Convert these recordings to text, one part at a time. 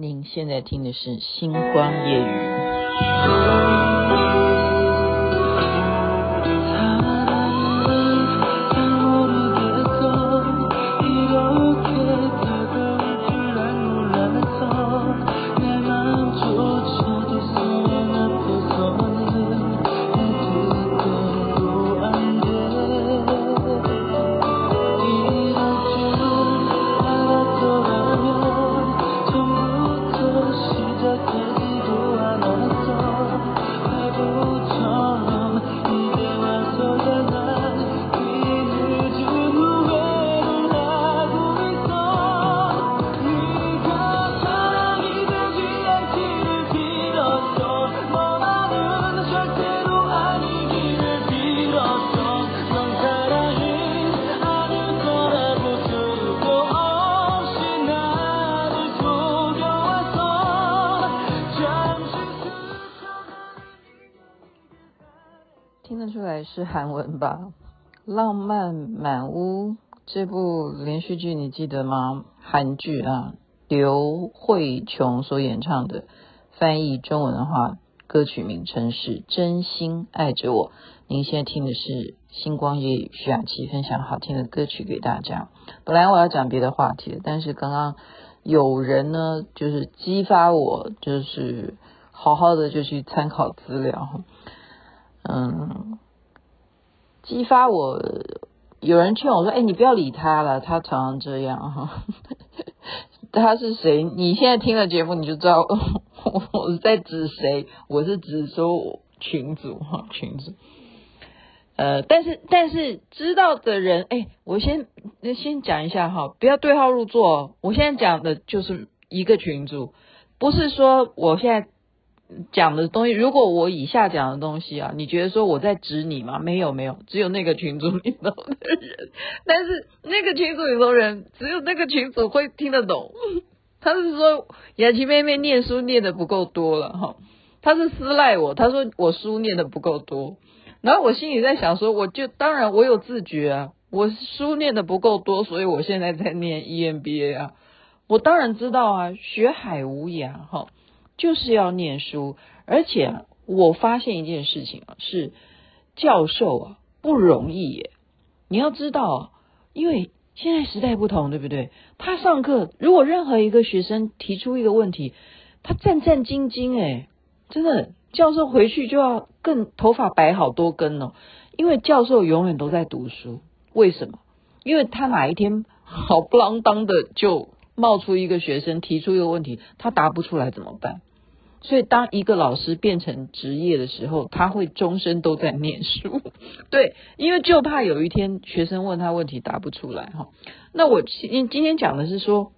您现在听的是《星光夜雨》。韩文吧？《浪漫满屋》这部连续剧你记得吗？韩剧啊，刘慧琼所演唱的，翻译中文的话，歌曲名称是《真心爱着我》。您现在听的是星光夜雨徐雅琪分享好听的歌曲给大家。本来我要讲别的话题，但是刚刚有人呢，就是激发我，就是好好的就去参考资料，嗯。激发我，有人劝我说：“哎，你不要理他了，他常常这样哈。” 他是谁？你现在听了节目，你就知道 我是在指谁。我是指说群主哈，群主。呃，但是但是知道的人，哎，我先先讲一下哈，不要对号入座。我现在讲的就是一个群主，不是说我现在。讲的东西，如果我以下讲的东西啊，你觉得说我在指你吗？没有没有，只有那个群组里头的人，但是那个群组里头人，只有那个群组会听得懂。他是说雅琪妹妹念书念得不够多了哈，他是私赖我，他说我书念得不够多，然后我心里在想说，我就当然我有自觉啊，我书念得不够多，所以我现在在念 EMBA 啊，我当然知道啊，学海无涯哈。就是要念书，而且我发现一件事情啊，是教授啊不容易耶。你要知道，因为现在时代不同，对不对？他上课，如果任何一个学生提出一个问题，他战战兢兢，诶，真的，教授回去就要更头发白好多根哦，因为教授永远都在读书。为什么？因为他哪一天好 不啷当的就冒出一个学生提出一个问题，他答不出来怎么办？所以，当一个老师变成职业的时候，他会终身都在念书。对，因为就怕有一天学生问他问题答不出来哈。那我今今天讲的是说，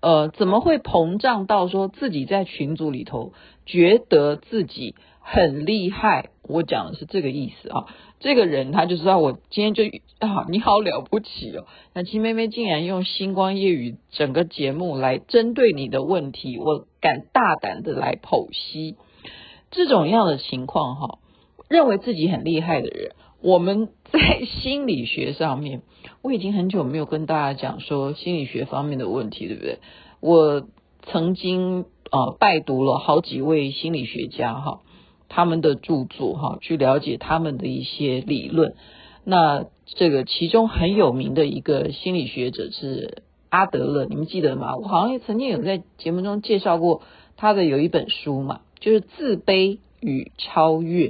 呃，怎么会膨胀到说自己在群组里头觉得自己很厉害？我讲的是这个意思啊。这个人他就知道我今天就啊，你好了不起哦。那七妹妹竟然用星光夜语整个节目来针对你的问题，我敢大胆的来剖析这种样的情况哈。认为自己很厉害的人，我们在心理学上面，我已经很久没有跟大家讲说心理学方面的问题，对不对？我曾经啊拜读了好几位心理学家哈。他们的著作哈，去了解他们的一些理论。那这个其中很有名的一个心理学者是阿德勒，你们记得吗？我好像曾经有在节目中介绍过他的有一本书嘛，就是《自卑与超越》。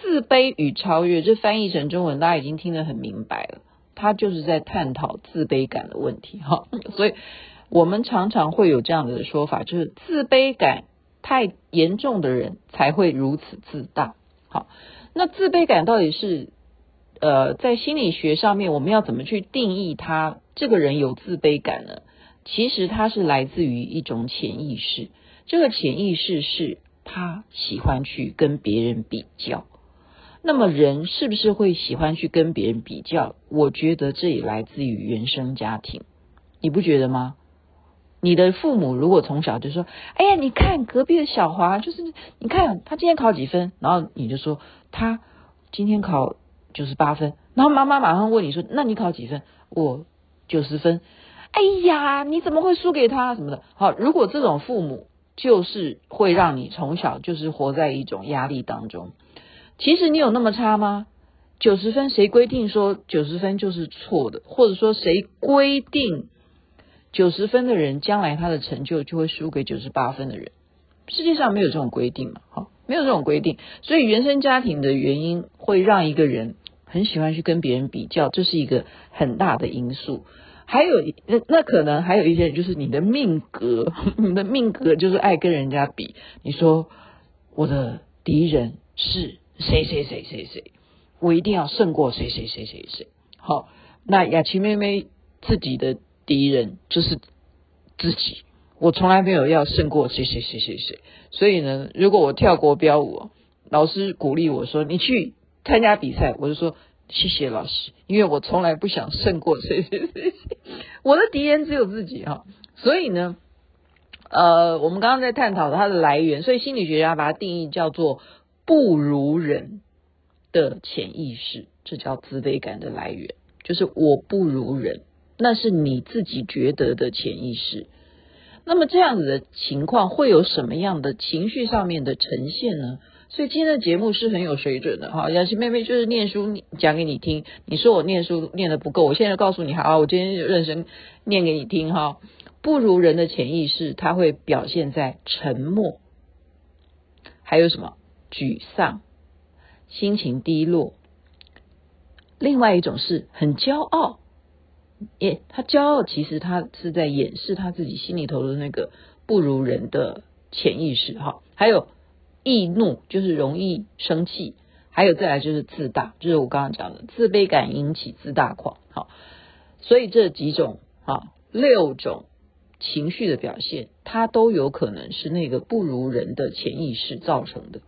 自卑与超越，这翻译成中文，大家已经听得很明白了。他就是在探讨自卑感的问题哈。所以我们常常会有这样的说法，就是自卑感。太严重的人才会如此自大。好，那自卑感到底是呃，在心理学上面，我们要怎么去定义他这个人有自卑感呢？其实他是来自于一种潜意识，这个潜意识是他喜欢去跟别人比较。那么人是不是会喜欢去跟别人比较？我觉得这也来自于原生家庭，你不觉得吗？你的父母如果从小就说：“哎呀，你看隔壁的小华，就是你看他今天考几分？”然后你就说他今天考九十八分，然后妈妈马上问你说：“那你考几分？”我九十分。哎呀，你怎么会输给他什么的？好，如果这种父母就是会让你从小就是活在一种压力当中。其实你有那么差吗？九十分谁规定说九十分就是错的？或者说谁规定九十分的人将来他的成就就会输给九十八分的人？世界上没有这种规定嘛？好，没有这种规定。所以原生家庭的原因会让一个人很喜欢去跟别人比较，这是一个很大的因素。还有那那可能还有一些人，就是你的命格，你的命格就是爱跟人家比。你说我的敌人是谁谁谁谁谁，我一定要胜过谁谁谁谁谁。好，那雅琪妹妹自己的敌人就是自己，我从来没有要胜过谁谁谁谁谁。所以呢，如果我跳国标舞，老师鼓励我说你去参加比赛，我就说。谢谢老师，因为我从来不想胜过谁谁谁，我的敌人只有自己哈。所以呢，呃，我们刚刚在探讨它的来源，所以心理学家把它定义叫做不如人的潜意识，这叫自卑感的来源，就是我不如人，那是你自己觉得的潜意识。那么这样子的情况会有什么样的情绪上面的呈现呢？所以今天的节目是很有水准的哈，雅琪妹妹就是念书讲给你听。你说我念书念的不够，我现在告诉你好，我今天就认真念给你听哈。不如人的潜意识，它会表现在沉默，还有什么沮丧、心情低落。另外一种是很骄傲，耶，他骄傲，其实他是在掩饰他自己心里头的那个不如人的潜意识哈。还有。易怒就是容易生气，还有再来就是自大，就是我刚刚讲的自卑感引起自大狂。好，所以这几种啊六种情绪的表现，它都有可能是那个不如人的潜意识造成的。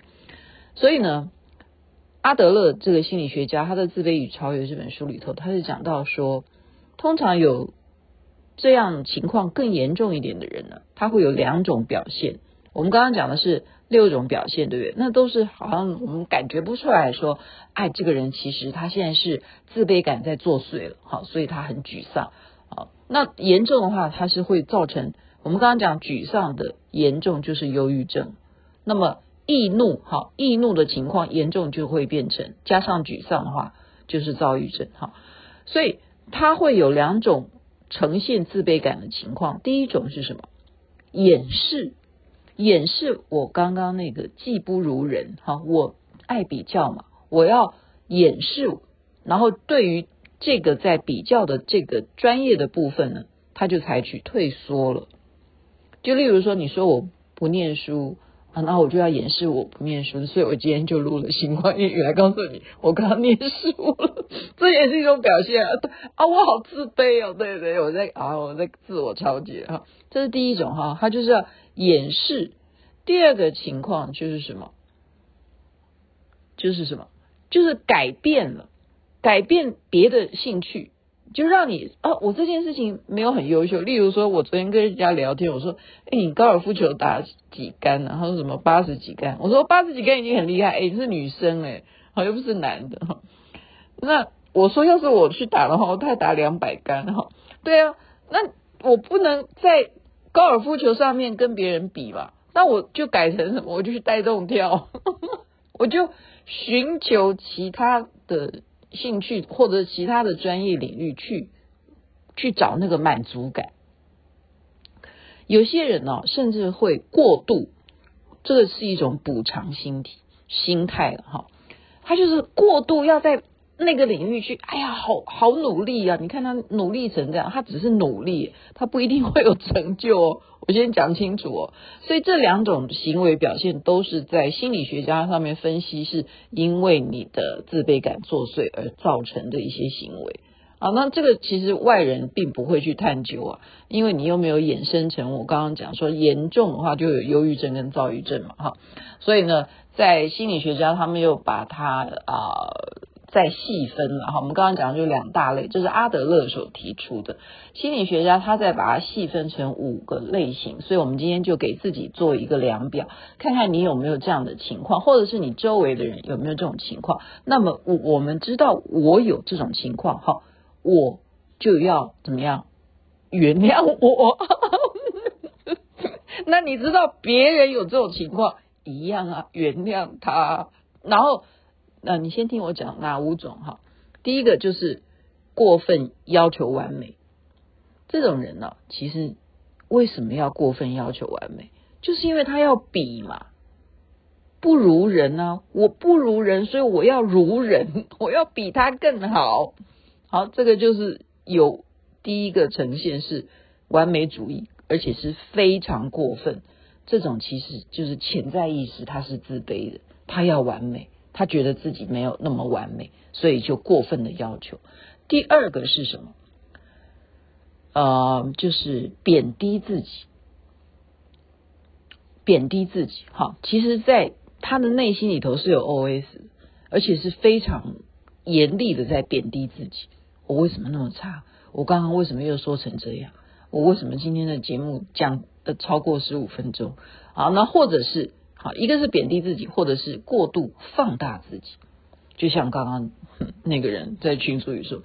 所以呢，阿德勒这个心理学家，他的《自卑与超越》这本书里头，他是讲到说，通常有这样情况更严重一点的人呢，他会有两种表现。我们刚刚讲的是。六种表现，对不对？那都是好像我们感觉不出来说，哎，这个人其实他现在是自卑感在作祟了，好，所以他很沮丧，好，那严重的话，他是会造成我们刚刚讲沮丧的严重就是忧郁症，那么易怒，好，易怒的情况严重就会变成加上沮丧的话就是躁郁症，好，所以他会有两种呈现自卑感的情况，第一种是什么？掩饰。掩饰我刚刚那个技不如人，哈，我爱比较嘛，我要掩饰，然后对于这个在比较的这个专业的部分呢，他就采取退缩了。就例如说，你说我不念书，啊，那我就要掩饰我不念书，所以我今天就录了新话英语来告诉你，我刚刚念书了，这也是一种表现啊，啊，我好自卑哦，对对，我在啊，我在自我调节哈，这是第一种哈，他就是要。掩饰，第二个情况就是什么？就是什么？就是改变了，改变别的兴趣，就让你哦，我这件事情没有很优秀。例如说，我昨天跟人家聊天，我说：“哎，你高尔夫球打几杆呢？”他说：“什么八十几杆？”我说：“八十几杆已经很厉害。”哎，是女生哎，好又不是男的哈。那我说，要是我去打的话，我太打两百杆哈。对啊，那我不能在。高尔夫球上面跟别人比吧，那我就改成什么？我就去带动跳，我就寻求其他的兴趣或者其他的专业领域去去找那个满足感。有些人呢、甚至会过度，这个是一种补偿心体心态了哈，他就是过度要在。那个领域去，哎呀，好好努力啊！你看他努力成这样，他只是努力，他不一定会有成就哦。我先讲清楚哦。所以这两种行为表现都是在心理学家上面分析，是因为你的自卑感作祟而造成的一些行为啊。那这个其实外人并不会去探究啊，因为你又没有衍生成我刚刚讲说严重的话就有忧郁症跟躁郁症嘛，哈。所以呢，在心理学家他们又把它啊。再细分了哈，我们刚刚讲的就两大类，这是阿德勒所提出的心理学家，他在把它细分成五个类型，所以我们今天就给自己做一个量表，看看你有没有这样的情况，或者是你周围的人有没有这种情况。那么我我们知道我有这种情况哈，我就要怎么样原谅我。那你知道别人有这种情况一样啊，原谅他。然后，那你先听我讲哪五种哈？第一个就是过分要求完美，这种人呢、啊，其实为什么要过分要求完美？就是因为他要比嘛，不如人呢、啊，我不如人，所以我要如人，我要比他更好。好，这个就是有第一个呈现是完美主义。而且是非常过分，这种其实就是潜在意识，他是自卑的，他要完美，他觉得自己没有那么完美，所以就过分的要求。第二个是什么？呃，就是贬低自己，贬低自己。哈，其实，在他的内心里头是有 OS，而且是非常严厉的在贬低自己。我为什么那么差？我刚刚为什么又说成这样？我为什么今天的节目讲的超过十五分钟？好，那或者是好，一个是贬低自己，或者是过度放大自己。就像刚刚那个人在群组里说，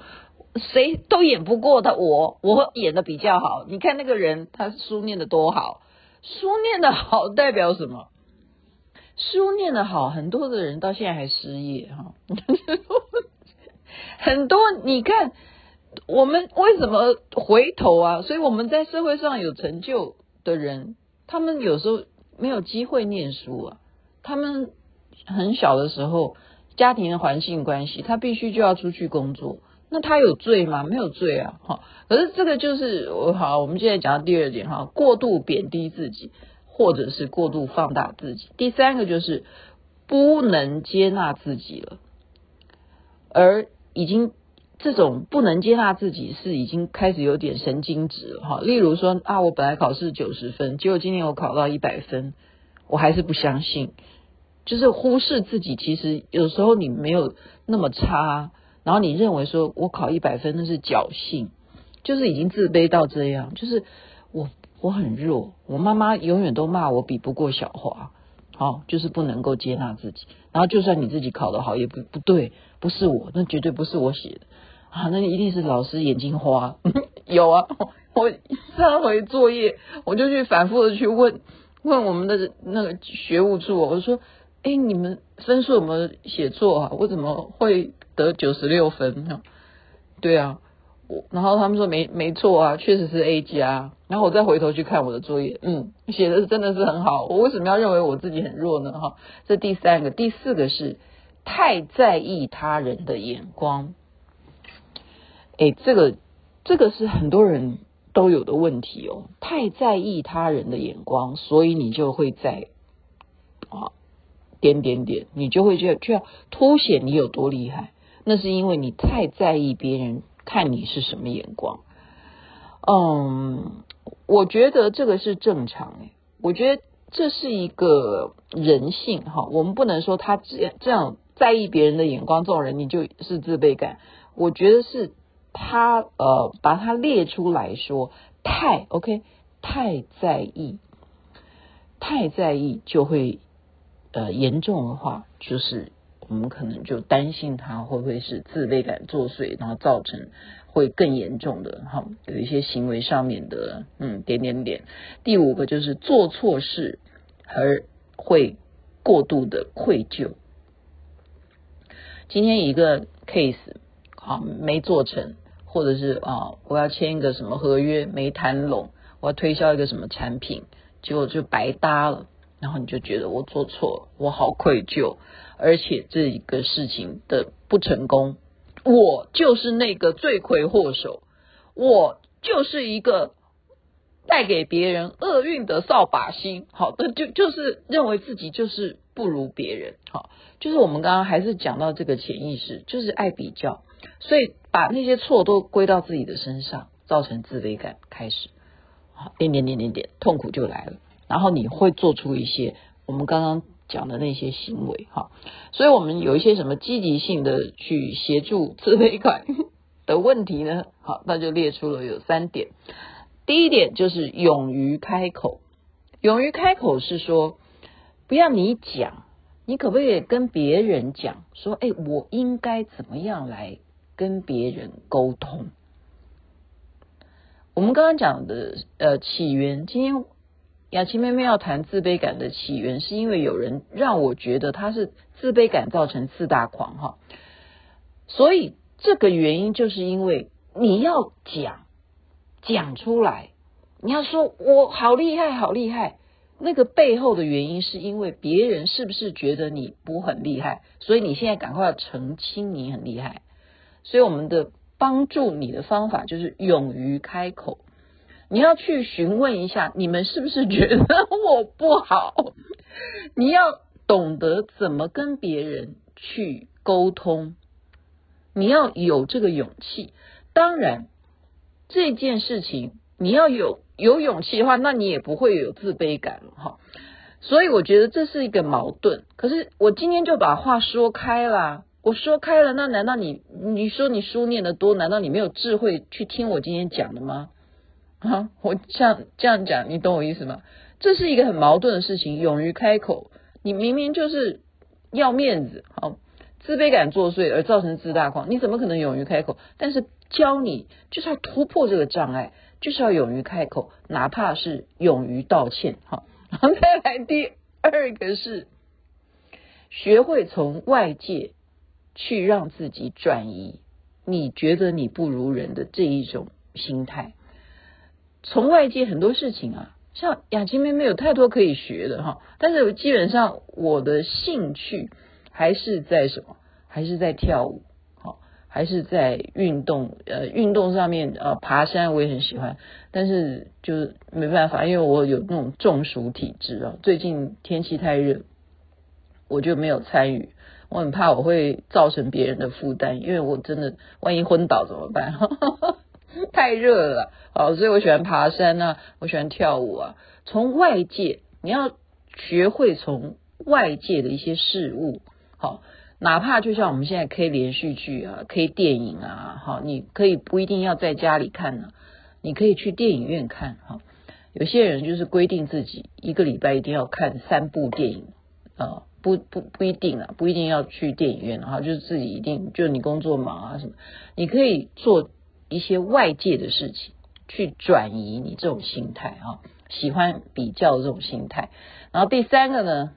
谁都演不过他，我我演的比较好。你看那个人，他书念的多好，书念的好代表什么？书念的好，很多的人到现在还失业哈。很多你看。我们为什么回头啊？所以我们在社会上有成就的人，他们有时候没有机会念书啊。他们很小的时候，家庭的环境关系，他必须就要出去工作。那他有罪吗？没有罪啊。哈，可是这个就是我好，我们现在讲到第二点哈，过度贬低自己，或者是过度放大自己。第三个就是不能接纳自己了，而已经。这种不能接纳自己是已经开始有点神经质了哈。例如说啊，我本来考试九十分，结果今年我考到一百分，我还是不相信，就是忽视自己。其实有时候你没有那么差，然后你认为说我考一百分那是侥幸，就是已经自卑到这样，就是我我很弱，我妈妈永远都骂我比不过小华，好，就是不能够接纳自己。然后就算你自己考得好，也不不对，不是我，那绝对不是我写的。啊，那一定是老师眼睛花。有啊，我上回作业，我就去反复的去问问我们的那个学务处，我说，哎，你们分数有没有写错啊？我怎么会得九十六分？对啊，我然后他们说没没错啊，确实是 A 加。然后我再回头去看我的作业，嗯，写的真的是很好。我为什么要认为我自己很弱呢？哈，这第三个，第四个是太在意他人的眼光。哎，这个这个是很多人都有的问题哦，太在意他人的眼光，所以你就会在啊点点点，你就会就就要凸显你有多厉害。那是因为你太在意别人看你是什么眼光。嗯，我觉得这个是正常诶，我觉得这是一个人性哈，我们不能说他这样这样在意别人的眼光，这种人你就是自卑感。我觉得是。他呃，把它列出来说，太 OK，太在意，太在意就会呃严重的话，就是我们可能就担心他会不会是自卑感作祟，然后造成会更严重的哈，有一些行为上面的嗯点点点。第五个就是做错事而会过度的愧疚。今天一个 case 好没做成。或者是啊，我要签一个什么合约没谈拢，我要推销一个什么产品，结果就白搭了。然后你就觉得我做错了，我好愧疚，而且这一个事情的不成功，我就是那个罪魁祸首，我就是一个带给别人厄运的扫把星。好的，就就是认为自己就是不如别人。好，就是我们刚刚还是讲到这个潜意识，就是爱比较。所以把那些错都归到自己的身上，造成自卑感开始，好，点点点点点，痛苦就来了。然后你会做出一些我们刚刚讲的那些行为，哈。所以我们有一些什么积极性的去协助自卑感 的问题呢？好，那就列出了有三点。第一点就是勇于开口，勇于开口是说，不要你讲，你可不可以跟别人讲说，哎，我应该怎么样来？跟别人沟通，我们刚刚讲的呃起源，今天雅琪妹妹要谈自卑感的起源，是因为有人让我觉得他是自卑感造成自大狂哈，所以这个原因就是因为你要讲讲出来，你要说我好厉害好厉害。那个背后的原因是因为别人是不是觉得你不很厉害，所以你现在赶快要澄清你很厉害。所以我们的帮助你的方法就是勇于开口，你要去询问一下，你们是不是觉得我不好？你要懂得怎么跟别人去沟通，你要有这个勇气。当然，这件事情你要有。有勇气的话，那你也不会有自卑感了哈。所以我觉得这是一个矛盾。可是我今天就把话说开了，我说开了，那难道你你说你书念得多，难道你没有智慧去听我今天讲的吗？啊，我像这样讲，你懂我意思吗？这是一个很矛盾的事情。勇于开口，你明明就是要面子，好，自卑感作祟而造成自大狂，你怎么可能勇于开口？但是教你就是要突破这个障碍。就是要勇于开口，哪怕是勇于道歉，好。然后再来第二个是学会从外界去让自己转移你觉得你不如人的这一种心态。从外界很多事情啊，像雅琪妹妹有太多可以学的哈，但是基本上我的兴趣还是在什么？还是在跳舞。好还是在运动，呃，运动上面，呃，爬山我也很喜欢，但是就是没办法，因为我有那种中暑体质啊。最近天气太热，我就没有参与。我很怕我会造成别人的负担，因为我真的万一昏倒怎么办？太热了好！所以我喜欢爬山啊，我喜欢跳舞啊。从外界，你要学会从外界的一些事物，好。哪怕就像我们现在 K 连续剧啊，K 电影啊，好，你可以不一定要在家里看呢，你可以去电影院看哈。有些人就是规定自己一个礼拜一定要看三部电影啊，不不不一定啊，不一定要去电影院哈，就是自己一定就你工作忙啊什么，你可以做一些外界的事情去转移你这种心态啊，喜欢比较这种心态。然后第三个呢？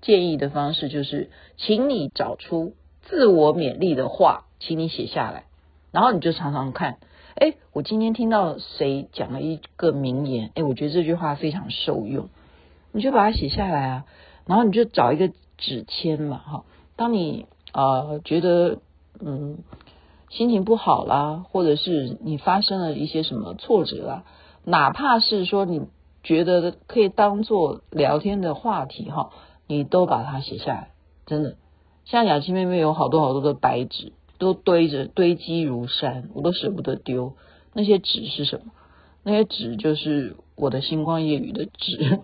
建议的方式就是，请你找出自我勉励的话，请你写下来，然后你就常常看。哎，我今天听到谁讲了一个名言，哎，我觉得这句话非常受用，你就把它写下来啊。然后你就找一个纸签嘛，哈。当你啊、觉得嗯心情不好啦，或者是你发生了一些什么挫折啦，哪怕是说你觉得可以当做聊天的话题，哈。你都把它写下来，真的。像雅琪妹妹有好多好多的白纸，都堆着堆积如山，我都舍不得丢。那些纸是什么？那些纸就是我的星光夜雨的纸。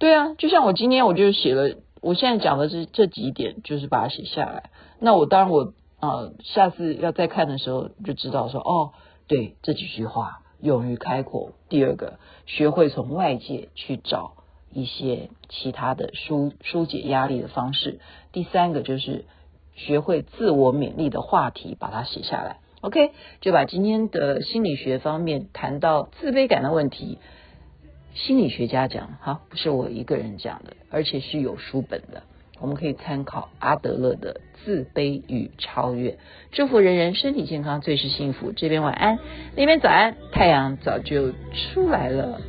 对啊，就像我今天我就写了，我现在讲的是这几点，就是把它写下来。那我当然我、呃，下次要再看的时候就知道说，哦，对，这几句话，勇于开口。第二个，学会从外界去找。一些其他的疏疏解压力的方式。第三个就是学会自我勉励的话题，把它写下来。OK，就把今天的心理学方面谈到自卑感的问题，心理学家讲哈不是我一个人讲的而且是有书本的。我们可以参考阿德勒的自卑与超越。祝福人人身体健康最是幸福。这边晚安那边早安太阳早就出来了。